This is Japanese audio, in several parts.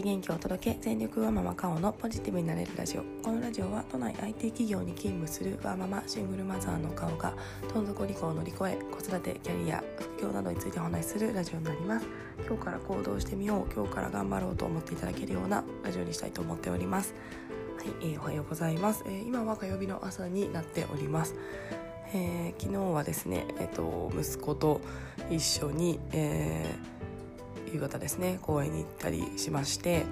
ち元気を届け全力ワーママカオのポジティブになれるラジオ。このラジオは都内 IT 企業に勤務するワーママシングルマザーのカオがどん底離婚を乗り越え子育てキャリア副業などについてお話しするラジオになります。今日から行動してみよう今日から頑張ろうと思っていただけるようなラジオにしたいと思っております。はい、えー、おはようございます、えー、今は火曜日の朝になっております。えー、昨日はですね、えーと、息子と一緒に、えー、夕方ですね公園に行ったりしまして、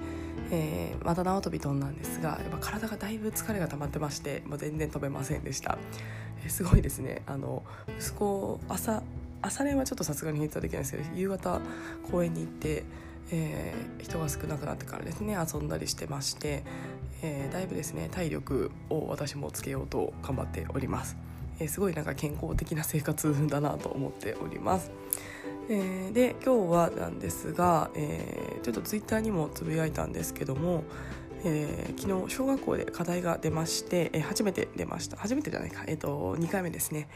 えー、また縄跳び飛んだんですがやっぱ体がだいぶ疲れが溜まってましてもう全然飛べませんでした、えー、すごいですねあの息子朝朝練はちょっとさすがに返答できないんですけど夕方公園に行って、えー、人が少なくなってからですね遊んだりしてまして、えー、だいぶですね体力を私もつけようと頑張っております。えー、すごいなんか健康的な生活だなと思っております。えー、で今日はなんですが、えー、ちょっとツイッターにもつぶやいたんですけども、えー、昨日小学校で課題が出まして、えー、初めて出ました。初めてじゃないか、えーと、2回目ですね。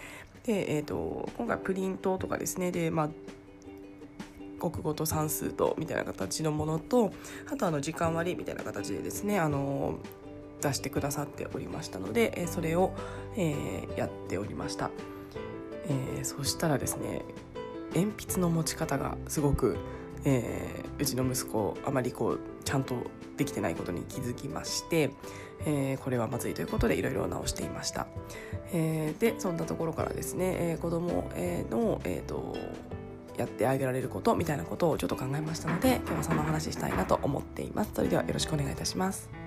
で、えーと、今回プリントとかですね。で、まあ、国語と算数とみたいな形のものとあとあの時間割みたいな形でですねあの出してくださっておりましたので、えそれを、えやっておりました、えそしたらですね鉛筆の持ち方がすごく、えー、うちの息子あまりこうちゃんとできてないことに気づきまして、えー、これはまずいということでいろいろ直していました、えー、でそんなところからですね、えー、子供の、えーと、やってあげられることみたいなことをちょっと考えましたので今日はその話したいなと思っています。それではよろしくお願いいたします。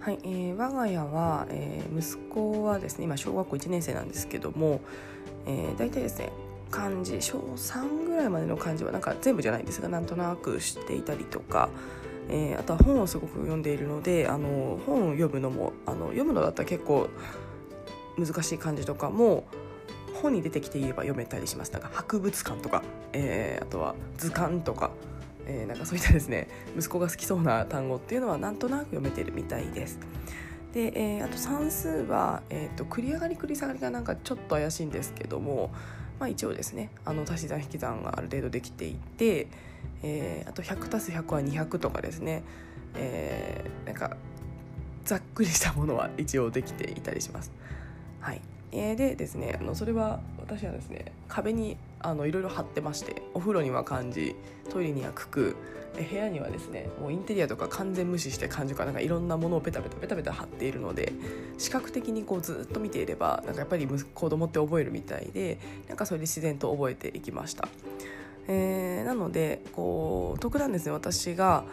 はい、えー、我が家は、えー、息子はですね今小学校1年生なんですけども、えー、大体ですね漢字小3ぐらいまでの漢字はなんか全部じゃないんですがなんとなく知っていたりとか、えー、あとは本をすごく読んでいるのであの本を読むのもあの読むのだったら結構難しい漢字とかも本に出てきて言えば読めたりしますなんか博物館とか、えー、あとは図鑑とかえー、なんかそういったですね息子が好きそうな単語っていうのはなんとなく読めてるみたいです。で、えー、あと算数は、えーと、繰り上がり繰り下がりがなんかちょっと怪しいんですけども、まあ、一応ですねあの足し算引き算がある程度できていて、えー、あと 100+100 は200とかですね、えー、なんかざっくりしたものは一応できていたりします。はいえー、でですねあのそれは私はですね壁にあのいろいろ貼ってましてお風呂には漢字トイレには九九部屋にはですねもうインテリアとか完全無視して漢字かなんかいろんなものをペタペタペタペタ貼っているので視覚的にこうずっと見ていればなんかやっぱり子供って覚えるみたいでなんかそれで自然と覚えていきました。えー、なのでこう特段ですね私が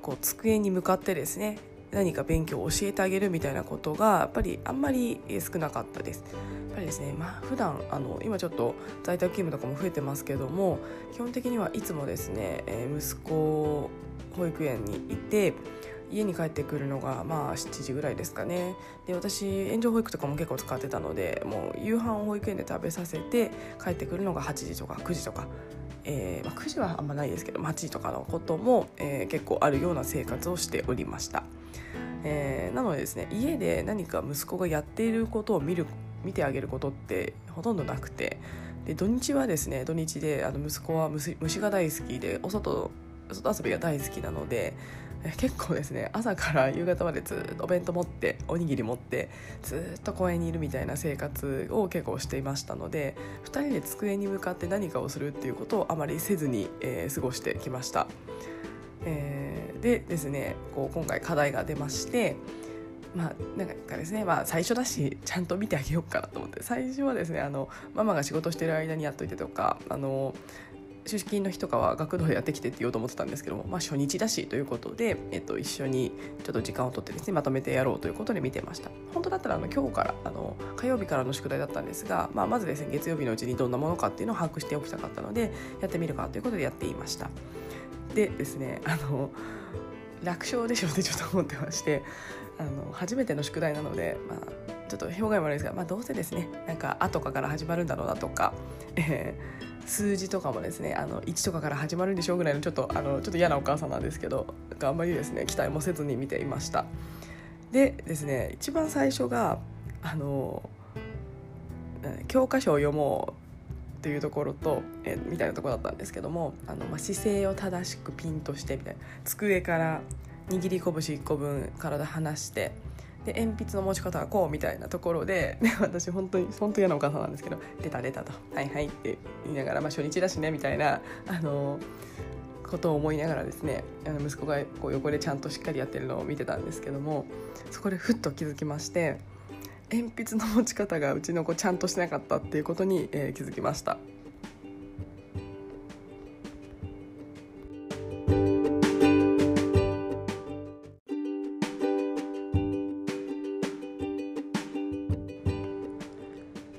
こう机に向かってですね何か勉強を教えてあげるみたいなことがやっぱりあんまり少なかったです。やっぱりですね、まあ普段あの今ちょっと在宅勤務とかも増えてますけども基本的にはいつもですね、え、息子保育園にいて家に帰ってくるのがまあ7時ぐらいですかねで私援助保育とかも結構使ってたのでもう夕飯を保育園で食べさせて帰ってくるのが8時とか9時とかえーまあ、9時はあんまないですけど8時とかのことも、えー、結構あるような生活をしておりました。えー、なのでですね家で何か息子がやっていることを見る見てあげることってほとんどなくてで土日はですね土日であの息子は虫が大好きでお外外遊びが大好きなので結構ですね朝から夕方までずっとお弁当持っておにぎり持ってずっと公園にいるみたいな生活を結構していましたので2人で机に向かって何かをするっていうことをあまりせずに、えー、過ごしてきました。えー、でですねこう今回課題が出ましてまあ、なんかですね、まあ、最初だしちゃんと見てあげようかなと思って。最初はですねあのママが仕事してる間にやっといてとかあの出勤の日とかは学童でやってきてって言おうと思ってたんですけども、まあ、初日だしということで、えっと、一緒にちょっと時間を取ってですねまとめてやろうということで見てました。本当だったらあの今日からあの火曜日からの宿題だったんですが、まあ、まずですね月曜日のうちにどんなものかっていうのを把握しておきたかったのでやってみるかということでやっていました。でですねあの楽勝でしょってちょっと思ってましてあの初めての宿題なので、まあ、ちょっと表現も悪いですが、まあ、どうせですねなんか「あ」とかから始まるんだろうなとか、えー、数字とかもですねあの1とかから始まるんでしょうぐらいのちょっとあのちょっと嫌なお母さんなんですけどあんまりですね期待もせずに見ていました。でですね一番最初があの教科書を読もうというところと、えみたいなところだったんですけどもあの、まあ、姿勢を正しくピンとしてみたいな机から握り拳1個分体離してで鉛筆の持ち方はこうみたいなところでで私本当に本当嫌なお母さんなんですけど「出た出た」と「はいはい」って言いながら、まあ、初日だしねみたいなあのことを思いながらですねあの息子がこう横でちゃんとしっかりやってるのを見てたんですけどもそこでふっと気づきまして鉛筆の持ち方がうちの子ちゃんとしてなかったっていうことに、えー、気づきました。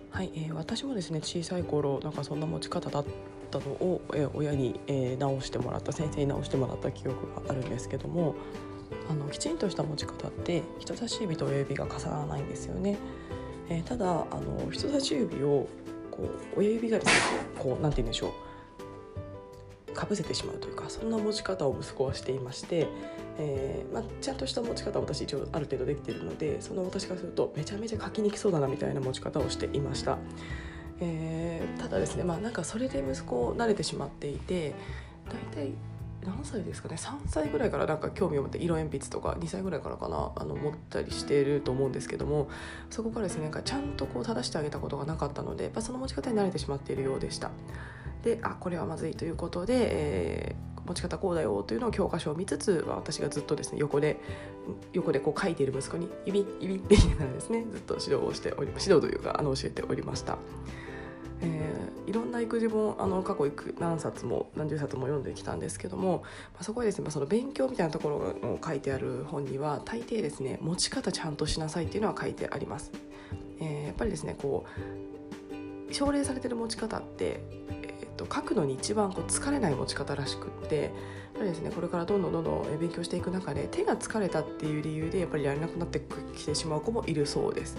はい、えー、私もですね小さい頃なんかそんな持ち方だったのを、えー、親に、えー、直してもらった先生に直してもらった記憶があるんですけどもあのきちんとした持ち方って人差し指と親指が重ならないんですよね。えー、ただあの人差し指をこう親指がですねこうなんて言うんでしょうかぶせてしまうというかそんな持ち方を息子はしていまして、えーまあ、ちゃんとした持ち方は私一応ある程度できているのでその私からするとめちゃめちゃ書きにくそうだなみたいな持ち方をしていました。えー、ただですねまあなんかそれで息子慣れてしまっていて大体何歳ですかね？3歳ぐらいからなんか興味を持って色鉛筆とか2歳ぐらいからかな？あの持ったりしていると思うんですけどもそこからですねなんかちゃんとこう正してあげたことがなかったのでやっぱその持ち方に慣れてしまっているようでした。であこれはまずいということで、えー、持ち方こうだよというのを教科書を見つつ私がずっとですね横で横でこう書いている息子に「指指」って言いながらですねずっと指導をしており指導というかあの教えておりました。えー、いろんな育児本あの過去何冊も何十冊も読んできたんですけども、まあ、そこはですね、まあ、その勉強みたいなところを書いてある本には大抵ですね持ち方ちゃんとしなさいっていうのは書いてあります。えー、やっぱりですねこう奨励されてる持ち方って、と、書くのに一番こう疲れない持ち方らしくってぱりですねこれからどんどんどんどん勉強していく中で手が疲れたっていう理由でやっぱりやれなくなってきてしまう子もいるそうです。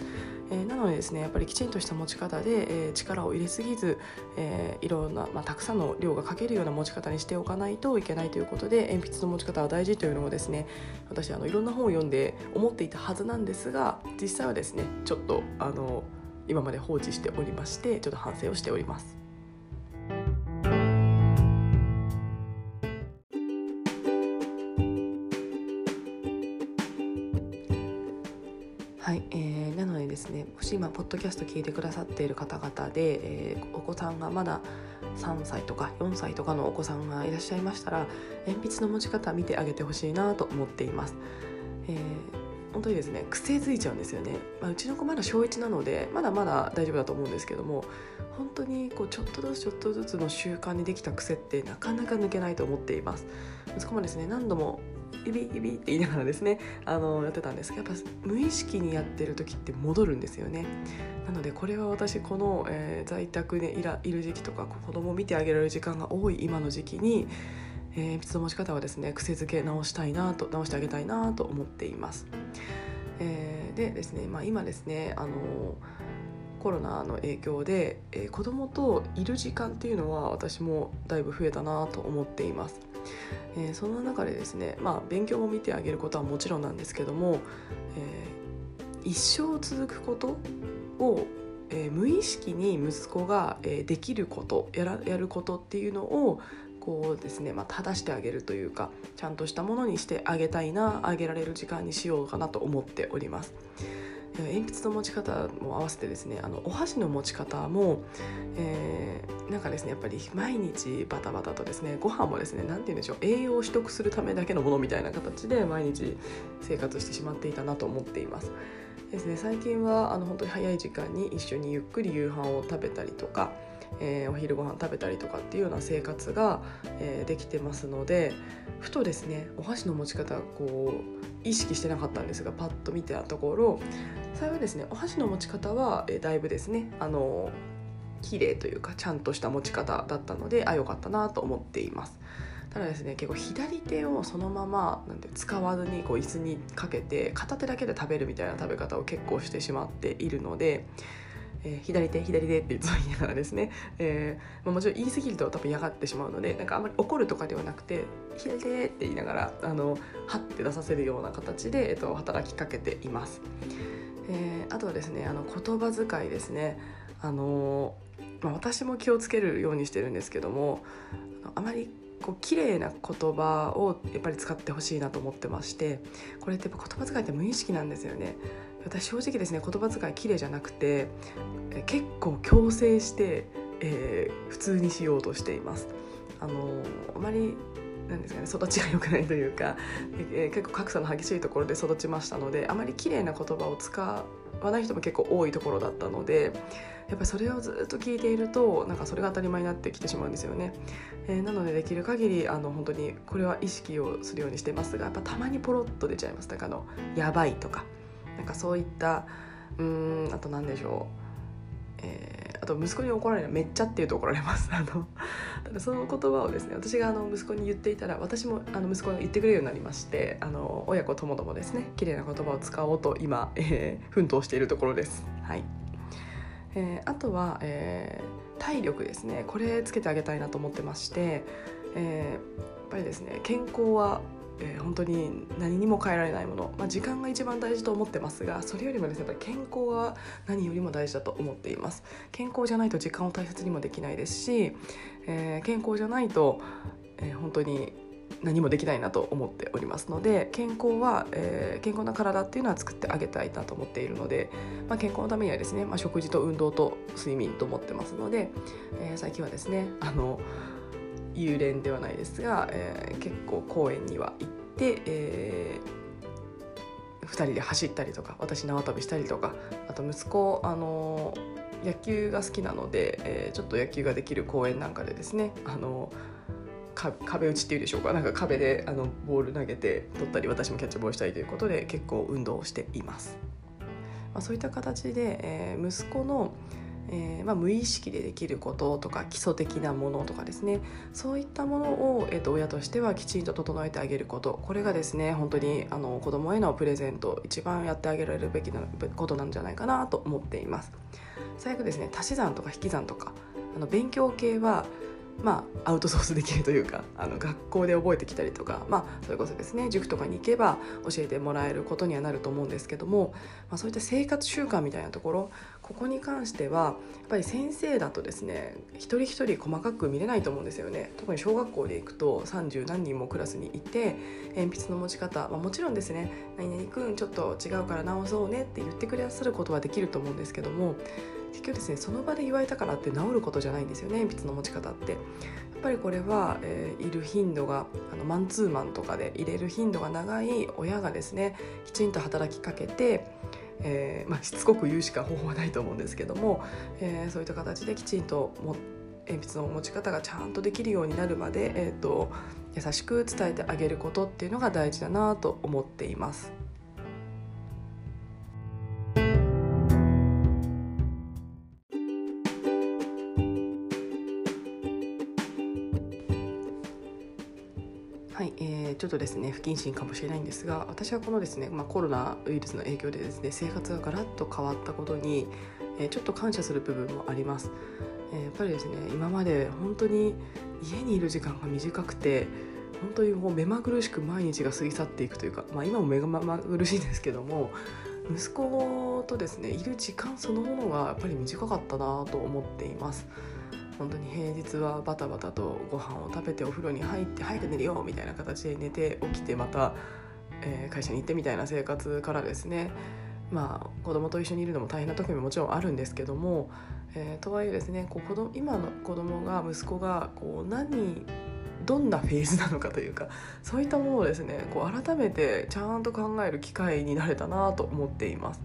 えー、なのでですねやっぱりきちんとした持ち方で、えー、力を入れすぎず、えー、いろんな、まあ、たくさんの量が書けるような持ち方にしておかないといけないということで鉛筆の持ち方は大事というのをですね私あのいろんな本を読んで思っていたはずなんですが実際はですねちょっとあの今まで放置しておりましてちょっと反省をしております。し今ポッドキャスト聞いてくださっている方々で、えー、お子さんがまだ3歳とか4歳とかのお子さんがいらっしゃいましたら鉛筆の持ち方見てあげてほしいなと思っています。えー本当にですね癖づいちゃうんですよね、まあ、うちの子まだ小1なのでまだまだ大丈夫だと思うんですけども本当にこうちょっとずつちょっとずつの習慣にできた癖ってなかなか抜けないと思っています息子もですね何度もイビイビって言いながらですねあのやってたんですけどやっぱ無意識にやってる時って戻るんですよねなのでこれは私この、えー、在宅でいらいる時期とか子供を見てあげられる時間が多い今の時期にえー、鉛筆の持ち方はですね癖づけ直したいなと直してあげたいなと思っています。えー、でですね、まあ、今ですねあのコロナの影響で、えー、子供といる時間っていうのは私もだいぶ増えたなと思っています。えー、その中でですね、まあ、勉強も見てあげることはもちろんなんですけども、えー、一生続くことを、えー、無意識に息子が、えー、できることやらやることっていうのをこうですね、まあ、正してあげるというかちゃんとしたものにしてあげたいなあげられる時間にしようかなと思っております。鉛筆の持ち方も合わせてですねあのお箸の持ち方も、えー、なんかですねやっぱり毎日バタバタとですねご飯もですね何て言うんでしょう栄養を取得するためだけのものみたいな形で毎日生活してしまっていたなと思っています。ですね最近はあの本当に早い時間に一緒にゆっくり夕飯を食べたりとかえー、お昼ご飯食べたりとかっていうような生活が、えー、できてますのでふとですねお箸の持ち方こう意識してなかったんですがパッと見てたところ幸いですねお箸の持ち方は、えー、だいぶですねあの綺麗というかちゃんとした持ち方だったのであ良かったなと思っています。ただですね結構左手をそのままなんて使わずにこう椅子にかけて片手だけで食べるみたいな食べ方を結構してしまっているのでえー、左手左手っていつも言いながらですね、えーまあ、もちろん言い過ぎると多分嫌がってしまうのでなんかあんまり怒るとかではなくて左で」って言いながらあのはって出させるような形で、えっと、働きかけています。えー、あとはですねあの言葉遣いですねあの、まあ、私も気をつけるようにしてるんですけどもあまりこう綺麗な言葉をやっぱり使ってほしいなと思ってましてこれってやっぱ言葉遣いって無意識なんですよね私正直ですね言葉遣い綺麗じゃなくて結構強制して、えー、普通にしようとしています。あのあまりなんですかね育ちが良くないというか、えー、結構格差の激しいところで育ちましたのであまり綺麗な言葉を使わない人も結構多いところだったのでやっぱりそれをずっと聞いているとなんかそれが当たり前になってきてしまうんですよね。えー、なのでできる限りあの本当にこれは意識をするようにしてますがやっぱたまにポロッと出ちゃいます。だからあの「やばい」とか。なんかそういったうんあと何でしょう、えー、あと息子に怒られるめっちゃって言うと怒られます。あのただその言葉をですね私があの息子に言っていたら私もあの息子が言ってくれるようになりましてあの親子ともどもですね綺麗な言葉を使おうと今、えー、奮闘しているところです。はい。えー、あとは、えー、体力ですね。これつけてあげたいなと思ってまして、えー、やっぱりですね健康はえー、本当に何にも変えられないもの、まあ、時間が一番大事と思ってますがそれよりもですねやっぱり健康は何よりも大事だと思っています。健康じゃないと時間を大切にもできないですし、えー、健康じゃないと、えー、本当に何もできないなと思っておりますので健康は、えー、健康な体っていうのは作ってあげたいなと思っているので、まあ、健康のためにはですね、まあ、食事と運動と睡眠と思ってますので、えー、最近はですねあの幽霊ではないですが、えー、結構公園には行って、えー、2人で走ったりとか私縄跳びしたりとかあと息子あの野球が好きなので、え、ちょっと野球ができる公園なんかでですねあの壁打ちっていうでしょうかなんか壁であのボール投げて取ったり私もキャッチボールしたりということで結構運動をしています。まあ、そういった形で、え、息子のえーまあ、無意識でできることとか基礎的なものとかですね。そういったものを、えーと、親としてはきちんと整えてあげること。これがですね本当にあの子供へのプレゼント一番やってあげられるべきなことなんじゃないかなと思っています。最悪ですね足し算とか引き算とか。あの勉強系はまあ、アウトソースできるというかあの学校で覚えてきたりとか、まあ、それこそですね塾とかに行けば教えてもらえることにはなると思うんですけども、まあ、そういった生活習慣みたいなところ。ここに関してはやっぱり先生だとですね一人一人細かく見れないと思うんですよね特に小学校で行くと30何人もクラスにいて鉛筆の持ち方、まあ、もちろんですね「何々君ちょっと違うから直そうね」って言ってくださることはできると思うんですけども結局ですねその場で言われたからって治ることじゃないんですよね鉛筆の持ち方って。やっぱりこれは、えー、いる頻度があのマンツーマンとかで入れる頻度が長い親がですねきちんと働きかけて、えーまあ、しつこく言うしか方法はないと思うんですけども、えー、そういった形できちんとも鉛筆の持ち方がちゃんとできるようになるまで、えーと優しく伝えてあげることっていうのが大事だなと思っています。ちょっとですね不謹慎かもしれないんですが私はこのですね、まあ、コロナウイルスの影響でですね生活がガラッと変わったことに、えー、ちょっと感謝する部分もあります、えー、やっぱりですね今まで本当に家にいる時間が短くて本当にもう目まぐるしく毎日が過ぎ去っていくというか、まあ、今も目まぐるしいんですけども息子とですねいる時間そのものがやっぱり短かったなと思っています。本当に平日はバタバタとご飯を食べてお風呂に入って早く寝るよみたいな形で寝て起きてまた、えー、会社に行ってみたいな生活からですねまあ子供と一緒にいるのも大変な時ももちろんあるんですけども、えー、とはいえですねこう子供今の子供が息子がこう何どんなフェーズなのかというかそういったものをですねこう改めてちゃんと考える機会になれたなと思っています。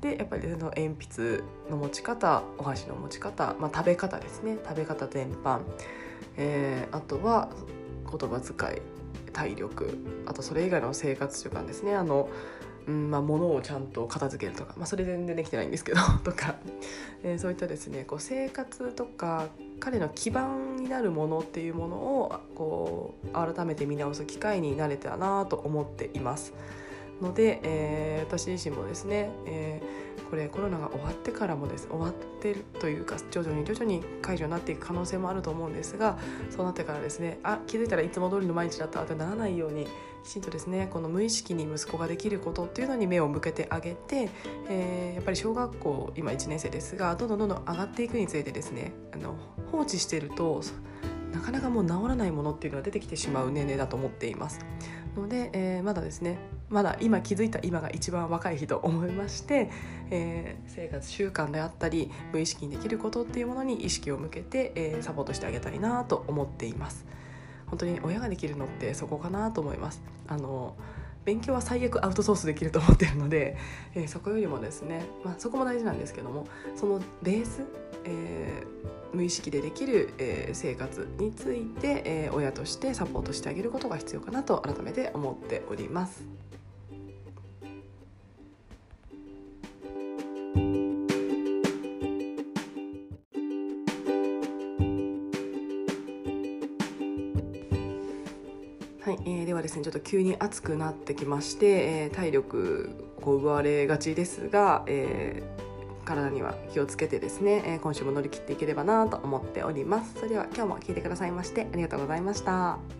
でやっぱりその鉛筆の持ち方お箸の持ち方、まあ、食べ方ですね。食べ方全般、えー、あとは言葉遣い体力。あとそれ以外の生活習慣ですね。あの、うんまあ、物をちゃんと片付けるとか、まあ、それ全然できてないんですけど とか、えー、そういったですねこう生活とか彼の基盤になるものっていうものをこう改めて見直す機会になれたらなと思っています。ので、えー、私自身もですね、えー、これコロナが終わってからもです終わってるというか徐々に徐々に解除になっていく可能性もあると思うんですがそうなってからですねあ気づいたらいつも通りの毎日だったってならないようにきちんとですねこの無意識に息子ができることっていうのに目を向けてあげて、えー、やっぱり小学校今1年生ですがどんどんどんどん上がっていくにつれてですねあの放置してるとなかなかもう治らないものっていうのが出てきてしまう年齢だと思っています。ので、えー、まだですねまだ今気づいた今が一番若い日と思いまして、えー、生活習慣であったり無意識にできることっていうものに意識を向けて、えー、サポートしてあげたいなと思っています。本当に親ができるのってそこかなと思います。あの勉強は最悪アウトソースできると思ってるので、えー、そこよりもですね、まあ、そこも大事なんですけどもそのベース、えー、無意識でできる、えー、生活について、え親としてサポートしてあげることが必要かなと改めて思っております。はい、えー、ではですねちょっと急に暑くなってきまして、えー、体力を奪われがちですが、えー、体には気をつけてですね、えー、今週も乗り切っていければなと思っております。それでは今日も聞いてくださいましてありがとうございました。